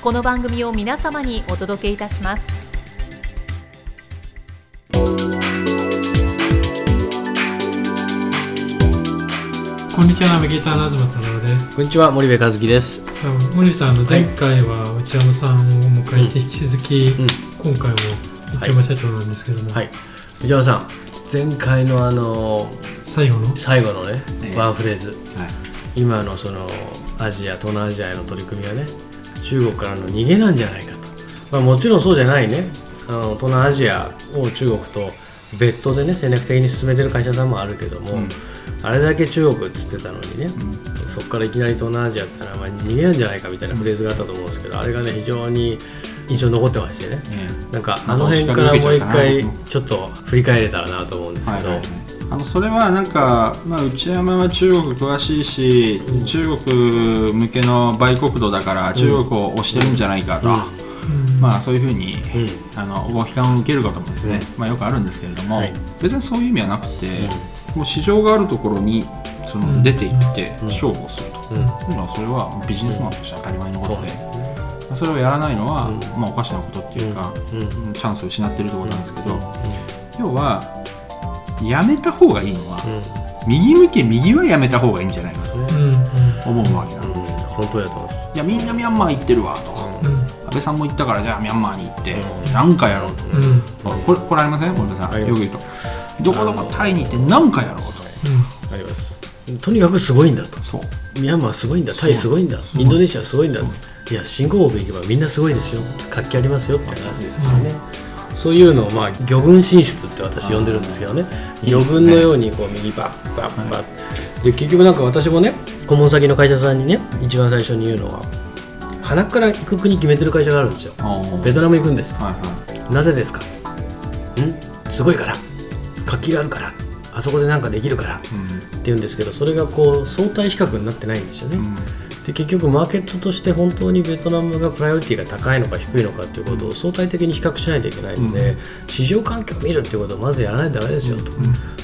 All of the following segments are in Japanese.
この番組を皆様にお届けいたします。こんにちはナビゲーターの東太郎です。こんにちは森部和樹です。森さんあの前回は内山さんをお迎えして引き続き、うん今回も内山社長なんですけども、はい。内山さん、前回のあの最後の？最後のね、ええ。ワンフレーズ、今のそのアジア東南アジアへの取り組みがね、中国からの逃げなんじゃないかと。まあもちろんそうじゃないね。あの東南アジアを中国と別途でね戦略的に進めてる会社さんもあるけども、あれだけ中国っつってたのにね、そこからいきなり東南アジアってのはまあ逃げなんじゃないかみたいなフレーズがあったと思うんですけど、あれがね非常に印象に残ってましてね。なんかあの辺からもう一回ちょっと振り返れたらなと思うんですけど、あのそれはなんか、まあ、内山は中国詳しいし、中国向けの売国度だから中国を推してるんじゃないかと、まあ、そういうふうに、あのご批判を受けることもですね、まあ、よくあるんですけれども、はい。別にそういう意味はなくて、もう市場があるところにその出ていって勝負をすると、うん。いうのはそれはビジネスマンとして当たり前のことで。それをやらないのは、まあ、おかしなことっていうか、うん。チャンスを失ってるところなんですけど、要はやめた方がいいのは、右向け右はやめた方がいいんじゃないかと思うわけなんですよ、本当だと思います。いやみんなミャンマー行ってるわと、安倍さんも言ったからじゃあミャンマーに行って何かやろうと、これこれありません？森田さん。よく言うと。どこどこタイに行って何かやろうと。あります。とにかくすごいんだと。そう。ミャンマーすごいんだ、タイすごいんだ、インドネシアすごいんだ。いや、新興国行けばみんなすごいですよ。活気ありますよって話ですよね。そういうのを、まあ、魚群進出って私呼んでるんですけどね。魚群のようにこう右バッバッバッ。で、結局なんか私もね、顧問先の会社さんにね、一番最初に言うのは、鼻から行く国決めてる会社があるんですよ。ベトナム行くんです。はいはい。なぜですか？ん？すごいから。活気があるから。あそこでなんかできるから。って言うんですけどそれがこう相対比較になってないんですよね、で結局マーケットとして本当にベトナムがプライオリティが高いのか低いのかっていうことを相対的に比較しないといけないので、市場環境を見るっていうことをまずやらないとダメですよと、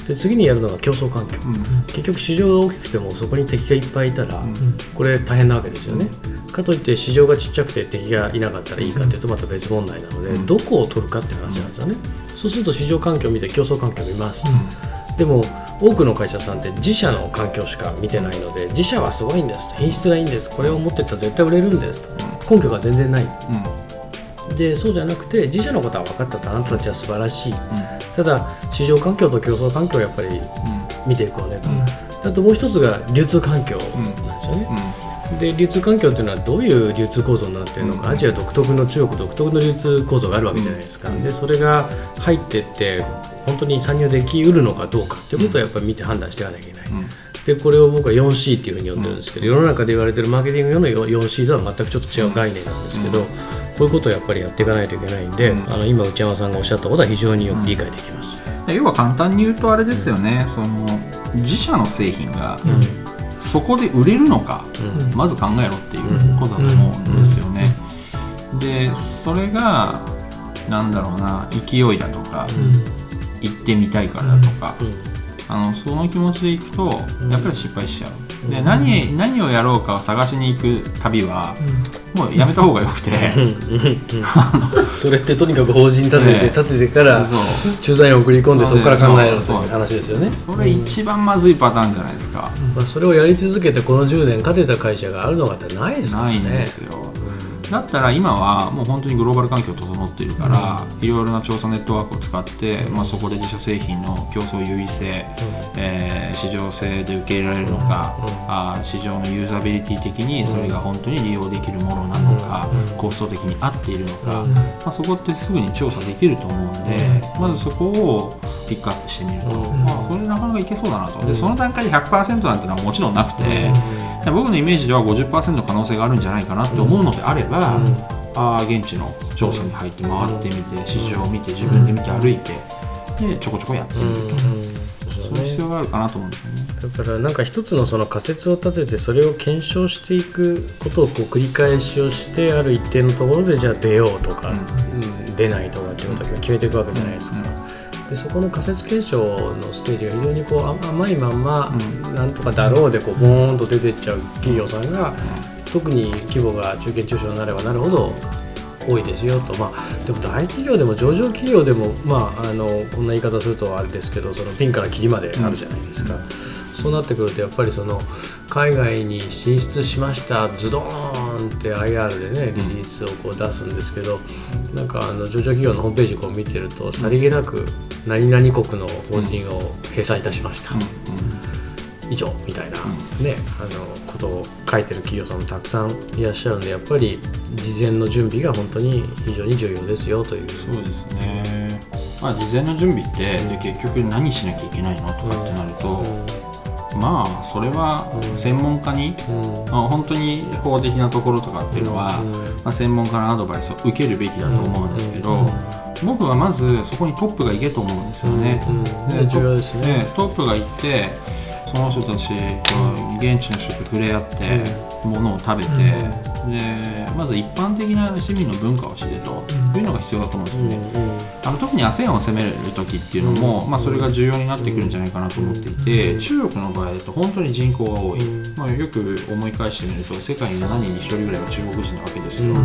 で次にやるのが競争環境、結局市場が大きくてもそこに敵がいっぱいいたら、これ大変なわけですよね、かといって市場がちっちゃくて敵がいなかったらいいかっていうとまた別問題なので、どこを取るかっていう話なんですよね、そうすると市場環境を見て競争環境を見ます、でも多くの会社さんって自社の環境しか見てないので自社はすごいんです。品質がいいんです。これを持ってったら絶対売れるんです。と根拠が全然ない。でそうじゃなくて自社のことは分かったと。あなたたちは素晴らしい、ただ市場環境と競争環境をやっぱり見ていこうねと、あともう一つが流通環境なんですよね、で流通環境っていうのはどういう流通構造になっているのか、アジア独特の中国独特の流通構造があるわけじゃないですか、でそれが入ってって本当に参入できうるのかどうかっていうことをやっぱり見て判断していかなきゃいけない、でこれを僕は 4C っていうふうに呼んでるんですけど、世の中で言われてるマーケティング用の 4C とは全くちょっと違う概念なんですけど、こういうことをやっぱりやっていかないといけないんで、あの今内山さんがおっしゃったことは非常によく理解できます、要は簡単に言うとあれですよね、その自社の製品がそこで売れるのか、まず考えろっていうことだと思うんですよね。でそれがなんだろうな勢いだとか、行ってみたいからだとか、あのその気持ちで行くとやっぱり失敗しちゃう。で何何をやろうかを探しに行く旅は、もうやめた方がよくて、それってとにかく法人立てて、ええ立ててから駐在員を送り込んでそこから考えるという話ですよね。それ一番まずいパターンじゃないですか。まあ、それをやり続けてこの10年勝てた会社があるのかってないですからね。ないんですよ。だったら今はもう本当にグローバル環境整っているから、いろいろな調査ネットワークを使って、まあ、そこで自社製品の競争優位性、えー、市場性で受け入れられるのか、あ市場のユーザビリティ的にそれが本当に利用できるものなのか、コスト的に合っているのか、まあ、そこってすぐに調査できると思うんで、まずそこをピックアップしてみると、まあ、これなかなかいけそうだなと。でその段階で100%なんてのはもちろんなくて、僕のイメージでは50%の可能性があるんじゃないかなって思うのであれば、あ現地の調査に入って回ってみて市場を見て自分で見て歩いてでちょこちょこやってみると、そういう必要があるかなと思うんですよね。だからなんか一つのその仮説を立ててそれを検証していくことをこう繰り返しをしてある一定のところでじゃあ出ようとか、うん、出ないとかっていうことを決めていくわけじゃないですか。でそこの仮説検証のステージが非常にこう甘いまんま、なんとかだろうでこうボーンと出ていっちゃう企業さんが、特に規模が中堅中小になればなるほど多いですよと、まあ、でも大企業でも上場企業でも、まあ、あのこんな言い方するとあれですけどそのピンからキリまであるじゃないですか。そうなってくるとやっぱりその海外に進出しましたズドーンって IR でねリリースをこう出すんですけどなんかあの上場企業のホームページこう見てるとさりげなく何々国の法人を閉鎖いたしました、以上みたいな、ねあのことを書いてる企業さんもたくさんいらっしゃるんでやっぱり事前の準備が本当に非常に重要ですよという。そうですね。まあ事前の準備って、で結局何しなきゃいけないのとかってなると、まあそれは専門家に、まあ、本当に法的なところとかっていうのは、まあ、専門家のアドバイスを受けるべきだと思うんですけど、僕はまずそこにトップが行けと思うんですよね。で重要ですね。トップが行ってその人たちと現地の人と触れ合って、ものを食べて、でまず一般的な市民の文化を知れと、いうのが必要だと思うんですよね。あの特に ASEAN を攻める時っていうのも、まあ、それが重要になってくるんじゃないかなと思っていて、中国の場合だと本当に人口が多い、まあ、よく思い返してみると世界に7人に1人ぐらいは中国人なわけですよ。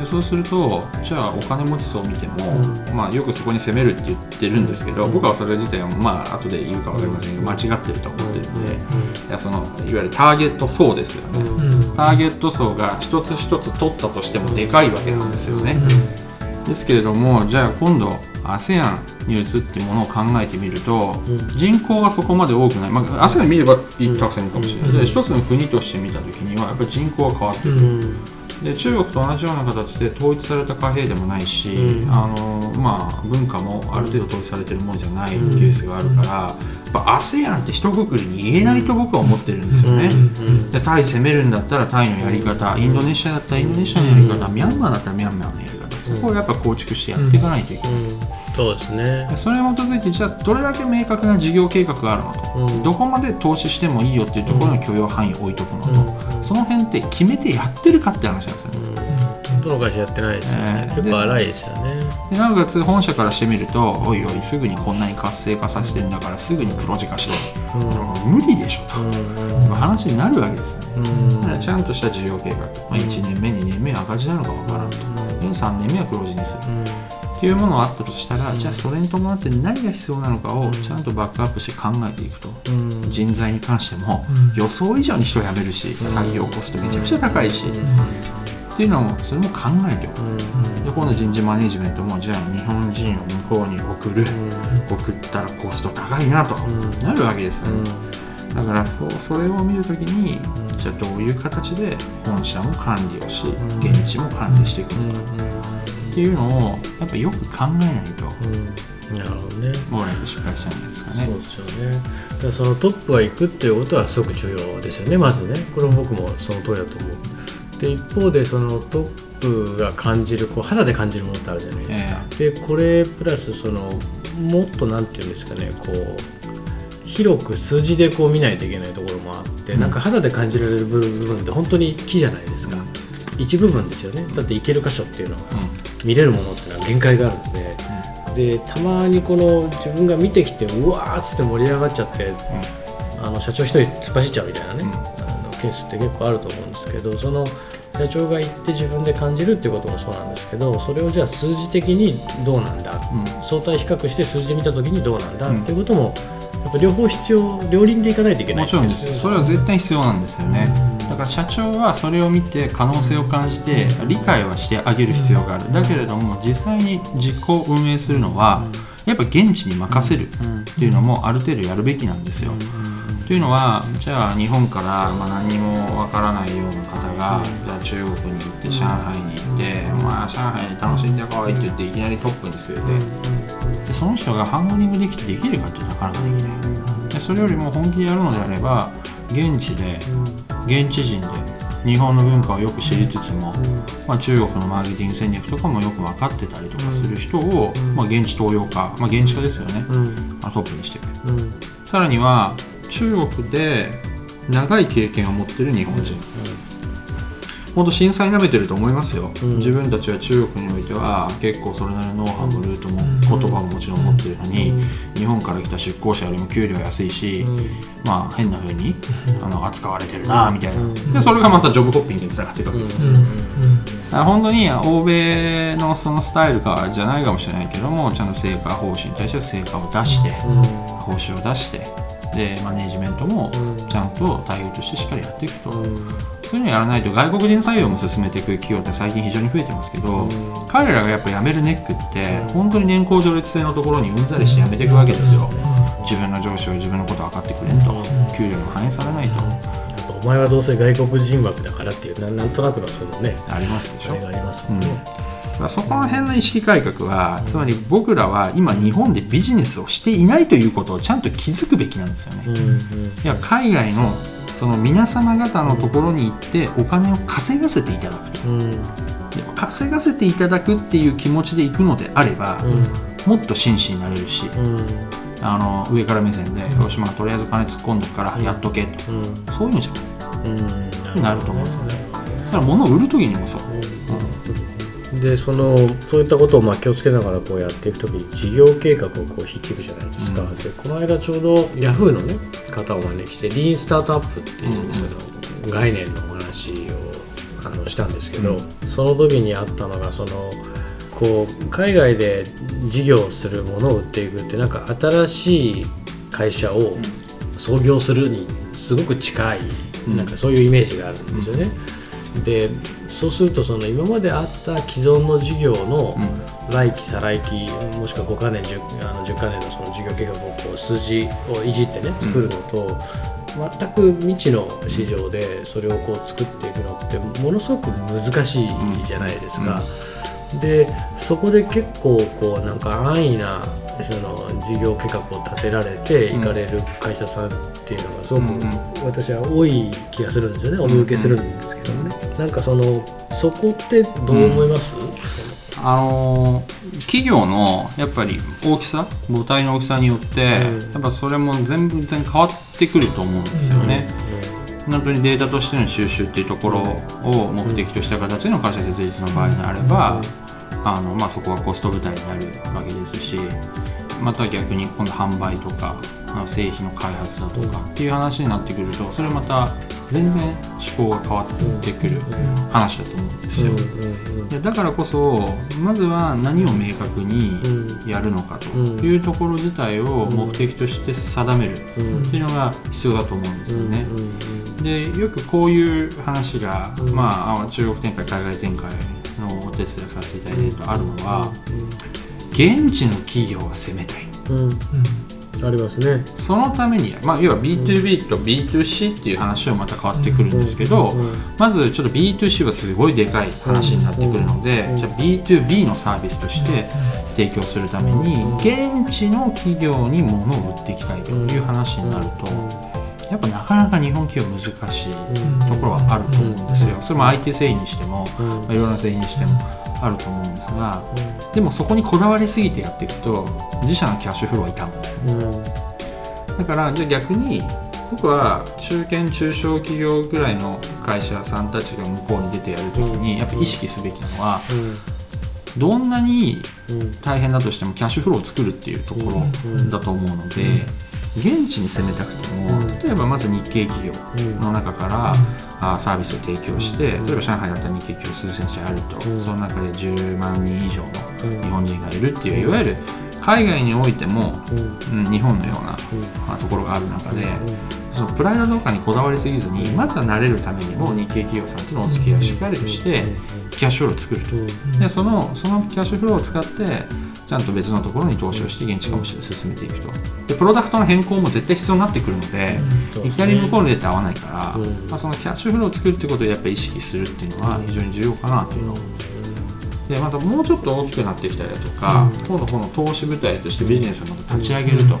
でそうするとじゃあお金持ち層を見ても、まあ、よくそこに攻めるって言ってるんですけど僕はそれ自体はまあ後で言うか分かりませんが間違ってると思ってるんで、いやそのいわゆるターゲット層ですよね、ターゲット層が一つ一つ取ったとしてもでかいわけなんですよね。ですけれどもじゃあ今度 ASEAN に移ってものを考えてみると、うん、人口がそこまで多くない、まあ、ASEAN 見ればたくさんいるかもしれない、うん、で一つの国として見た時にはやっぱり人口が変わってる、うんで中国と同じような形で統一された貨幣でもないし、うん、あのまあ、文化もある程度統一されてるものじゃないケースがあるから、やっぱ ASEAN って一括りに言えないと僕は思ってるんですよね、でタイ攻めるんだったらタイのやり方インドネシアだったらインドネシアのやり方、ミャンマーだったらミャンマーのやり方。そこをやっぱ構築してやっていかないといけない。そうですね。それに基づいてじゃあどれだけ明確な事業計画があるのと、うん、どこまで投資してもいいよっていうところの許容範囲を置いとくのと、うん、その辺って決めてやってるかって話なんですよね。どの会社やってないですよね、えー、結構荒いですよね。でなおかつ本社からしてみるとおいおいすぐにこんなに活性化させてんだからすぐに黒字化しろ、うん、無理でしょと、うん、話になるわけですね、うん、だからちゃんとした事業計画、まあ、1年目2年目赤字なのか分からんと、うん、3年目は黒字にする、っていうものがあったとしたら、じゃあそれに伴って何が必要なのかをちゃんとバックアップして考えていくと、人材に関しても予想以上に人を辞めるし、採用コストめちゃくちゃ高いし、っていうのもそれも考えておく、うん、で今度人事マネジメントもじゃあ日本人を向こうに送る、うん、送ったらコスト高いなと、なるわけですよね、だからそうそれを見るときに、じゃあどういう形で本社も管理をし、現地も管理していくのか、っていうのをやっぱよく考えないと、なるほどね。もう失敗しちゃうんですかね。そうですよね。だそのトップが行くっていうことはすごく重要ですよね。まずね。これも僕もその通りだと思う。で一方でそのトップが感じるこう肌で感じるものってあるじゃないですか、えー、でこれプラスそのもっとなんていうんですかねこう広く数字でこう見ないといけないところもあって、うん、なんか肌で感じられる部分って本当に木じゃないですか、うん、一部分ですよね。だって行ける箇所っていうのは、うん、見れるものっていうのは限界があるんで、でたまにこの自分が見てきてうわーっつって盛り上がっちゃって、あの社長一人突っ走っちゃうみたいなね、あのケースって結構あると思うんですけどその社長が言って自分で感じるっていうこともそうなんですけどそれをじゃあ数字的にどうなんだ、うん、相対比較して数字で見た時にどうなんだ、うん、っていうこともやっぱ両方必要両輪でいかないといけない。もちろんです。それは絶対必要なんですよね、だから社長はそれを見て可能性を感じて理解はしてあげる必要がある。だけれども実際に実行運営するのはやっぱ現地に任せるっていうのもある程度やるべきなんですよ。というのはじゃあ日本からまあ何にもわからないような方がじゃあ中国に行って上海に行って「まあ上海楽しんでこい」って言っていきなりトップに据えてでその人がハンドリングできてできるかってなかなかできないでそれよりも本気でやるのであれば現地で現地人で日本の文化をよく知りつつも、まあ、中国のマーケティング戦略とかもよく分かってたりとかする人を、まあ、現地東洋化、まあ、現地化ですよね、まあ、トップにしていく、さらには中国で長い経験を持ってる日本人、本当震災なめてると思いますよ、うん。自分たちは中国においては結構それなりのノウハウもルートも言葉ももちろん持ってるのに、日本から来た出向者よりも給料安いし、まあ変な風にあの扱われてるなみたいな、でそれがまたジョブホッピングにつながっていくわけです、うん。だから本当に欧米のそのスタイルかじゃないかもしれないけどもちゃんと成果報酬に対して成果を出して、報酬を出してでマネジメントもちゃんと対応としてしっかりやっていくと、そういうのやらないと外国人採用も進めていく企業って最近非常に増えてますけど、彼らがやっぱ辞めるネックって本当に年功序列制のところにうんざりして辞めていくわけですよ、自分の上司は自分のこと分かってくれんと、給料も反映されないと、お前はどうせ外国人枠だからっていうななんとなくのそのね。ありますでしょ。あれがありますもんね、だからそこら辺の意識改革はつまり僕らは今日本でビジネスをしていないということをちゃんと気づくべきなんですよね、うんうん。いや海外のその皆様方のところに行ってお金を稼がせていただくと。うん。で稼がせていただくっていう気持ちで行くのであれば、もっと真摯になれるしうん。うんあの上から目線で「よしまあとりあえず金突っ込んでくからやっとけ」と、うん。そういうのじゃない。うん。なると思うんですよね。それは物を売る時にもそう、でそのそういったことをまあ気をつけながらこうやっていくときに事業計画をこう引いていくじゃないですか、うん。でこの間ちょうどヤフーのね方をお招きしてリーンスタートアップっていうその概念のお話をあのしたんですけど、その時にあったのがそのこう海外で事業をするものを売っていくってなんか新しい会社を創業するにすごく近い、うん。なんかそういうイメージがあるんですよね。でそうするとその今まであった既存の事業の来期再来期もしくは5か年 10, あの10か年のその事業計画をこう数字をいじってね作るのと、全く未知の市場でそれをこう作っていくのってものすごく難しいじゃないですか。でそこで結構こうなんか安易なその事業計画を立てられて行かれる会社さんっていうのがすごくうんうん私は多い気がするんですよね。お見受けするんですけどね。なんかそのそこってどう思います、あのー企業のやっぱり大きさ？母体の大きさによって、うん。やっぱそれも全部全然変わってくると思うんですよね、本当にデータとしての収集っていうところを目的とした形での会社設立の場合であれば、あのまあ、そこはコスト部隊になるわけですしまた逆に今度販売とかあの製品の開発だとかっていう話になってくるとそれまた全然思考が変わってくる話だと思うんですよ。でだからこそまずは何を明確にやるのかというところ自体を目的として定めるっていうのが必要だと思うんですよね。でよくこういう話が、うん。まあ、中国展開海外展開のお手伝いをさせていただいているとあるのは現地の企業は攻めたい。うん。ありますね。そのために、まあ、要は B2B と B2C っていう話はまた変わってくるんですけど、うんまずちょっと B2C はすごいでかい話になってくるので、うんじゃあ B2B のサービスとして提供するためにうん現地の企業に物を売っていきたいという話になるとやっぱなかなか日本企業難しいところはあると思うんですよ。それも IT 製品にしても、うん。まあいろんな製品にしてもあると思うんですがでもそこにこだわりすぎてやっていくと自社のキャッシュフローは傷むんですね。うん。だからじゃあ逆に僕は中堅中小企業ぐらいの会社さんたちが向こうに出てやるときにやっぱ意識すべきなのはどんなにうん。大変だとしてもキャッシュフローを作るっていうところだと思うので現地に攻めたくてもうん。例えばまず日系企業うんの中からあサービスを提供して例えば上海だったら日系企業数千社あるとうん。その中で10万人以上のうん日本人がいるっていういわゆる海外においても、うん。うん、日本のようなまあところがある中で、そのプライドとかにこだわりすぎずにまずは慣れるためにも日系企業さんとのお付き合いをしっかりとしてキャッシュフローを作る。とでそのそのキャッシュフローを使ってちゃんと別のところに投資をして現地化も進めていくと。でプロダクトの変更も絶対必要になってくるので、うん。いきなり向こうのデータ合わないから、うんまあ、そのキャッシュフローを作るってことをやっぱり意識するっていうのは非常に重要かなというのを。でまたもうちょっと大きくなってきたりだとか、うん。今度この投資部隊としてビジネスをまた立ち上げると、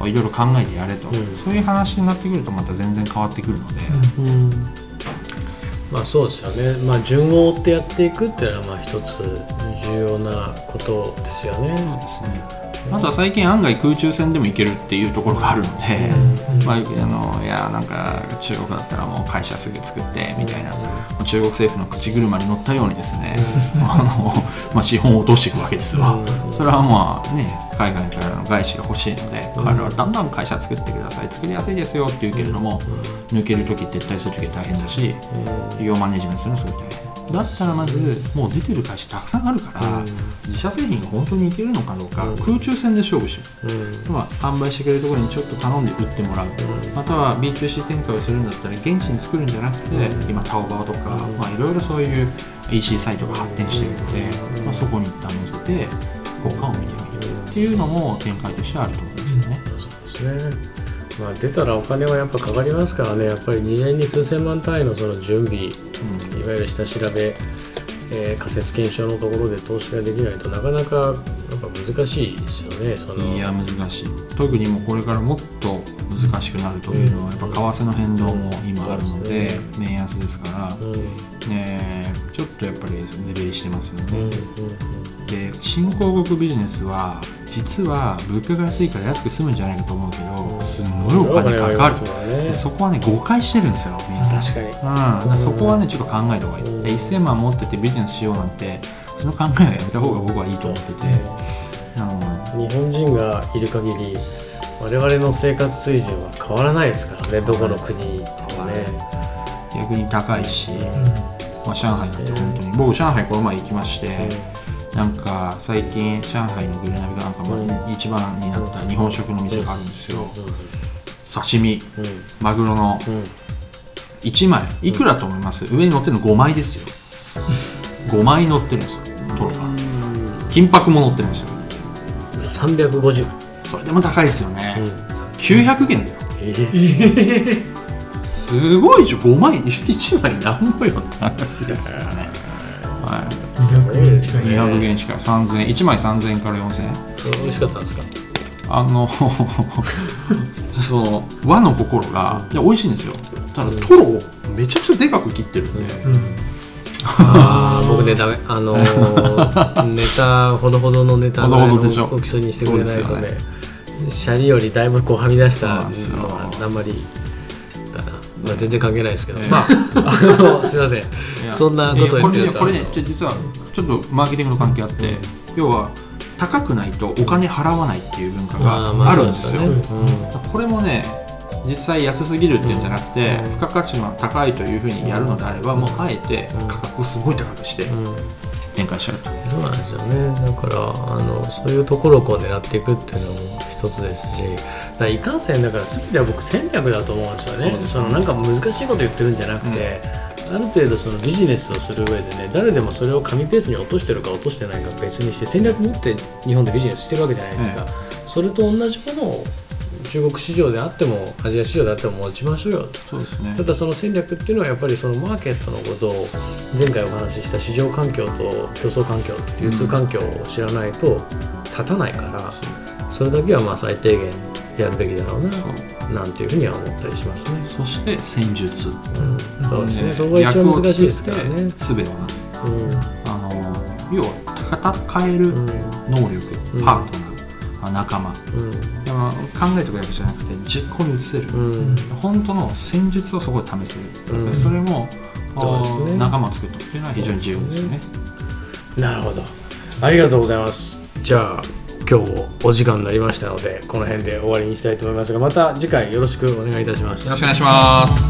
まあいろいろ考えてやれと、うん。そういう話になってくるとまた全然変わってくるので、うん。まあそうですよね、まあ、順を追ってやっていくっていうのはまあ一つ重要なことですよね。そうですね。あとは最近案外空中戦でも行けるっていうところがあるので、まあ、あのいやなんか中国だったらもう会社すぐ作ってみたいな、中国政府の口車に乗ったようにですね、あのまあ、資本を落としていくわけですわ、うん。それはまあね海外からの外資が欲しいので、うん。彼らはだんだん会社作ってください作りやすいですよって言うけれども、抜ける時撤退する時は大変だし企業マネジメントするのすごい大変だったらまずもう出てる会社たくさんあるから、うん。自社製品が本当にいけるのかどうか、うん。空中戦で勝負しよう。まあ、販売してくれるところにちょっと頼んで売ってもらう、または B2C 展開をするんだったら現地に作るんじゃなくて、うん。今タオバオとか、うん。まあ、いろいろそういう EC サイトが発展しているので、うん。まあ、そこに一旦載せて効果を見てみるっていうのも展開としてあると思うんですよね。そうですね。まあ、出たらお金はやっぱかかりますからね、やっぱり事前に数千万単位のその準備、いわゆる下調べ、えー仮説検証のところで投資ができないとなかなかやっぱ難しいですよね。その。いや難しい。特にもうこれからもっと難しくなるというのはやっぱ為替の変動も今あるので円安ですから、うん。うんね、ちょっとやっぱり目減りしてますよね。うん。で新興国ビジネスは実は物価が安いから安く済むんじゃないかと思うけどすんごいお金かかる。そこはね誤解してるんですよ皆さん。確かに。うん、そこはねちょっと考えた方がいい、うん。で1000万持っててビジネスしようなんてその考えはやめた方が僕はいいと思ってて、あの日本人がいる限り我々の生活水準は変わらないですからねどこの国に行ってもね。逆に高いし、まあ、上海なんて本当に。僕上海この前行きまして、なんか最近上海のグルナビがなんかまあうん。一番になった日本食の店があるんですよ、刺身。マグロのうん。1枚。いくらと思います、上に乗ってるの5枚ですよ。5枚乗ってるんですよ。トロが。金箔も乗ってるんですよ。350、それでも高いですよね、うん。900元だよ。えー。すごいでしょ。5枚。1枚なんぼよって話ですよね。はい200円近い200元近い。3000円。1枚3000円から4000円。美味しかったんですか？あの その和の心がいや美味しいんですよ。ただトロをめちゃくちゃでかく切ってるんで、ああ僕ねダメ。あのー ネタほどほどのネタぐらの大きさにしてくれないとねでシャリよりだいぶこうはみ出したのはあんまりまあ、全然関係ないですけど、ええ。まああのすいません。そんなこと言こってると。れねこれねちょ実はちょっとマーケティングの関係あって、要は高くないとお金払わないっていう文化があるんですよ、これもね実際安すぎるっていうんじゃなくて、うん。付加価値が高いというふうにやるのであれば、もうあえて価格をすごい高くして展開しちゃうと、そうなんですよね。だからあのそういうところをこう狙っていくっていうのも一つですしだいかんせんだから全ては僕戦略だと思うんですよね。そのなんか難しいこと言ってるんじゃなくて、ある程度そのビジネスをする上でね誰でもそれを紙ペースに落としてるか落としてないか別にして戦略持って日本でビジネスしてるわけじゃないですか、それと同じものを中国市場であってもアジア市場であっても持ちましょうよそうですね。ただその戦略っていうのはやっぱりそのマーケットのことを前回お話しした市場環境と競争環境流通環境を知らないと立たないからそれだけはまあ最低限やるべきだろうななんていうふうには思ったりしますね。そして戦術、うん、そうですね。でそこが一番難しいですからね。術をなす。うん。あの要は戦えるうん能力、うん。パートナーあ仲間。うんでも考えておくだけじゃなくて実行に移せる、うん。本当の戦術をそこで試せる、うん。でそれも、ね。仲間を作るとっていうのは非常に重要ですよね。なるほど。ありがとうございます。じゃあ今日もお時間になりましたのでこの辺で終わりにしたいと思いますがまた次回よろしくお願いいたします。よろしくお願いします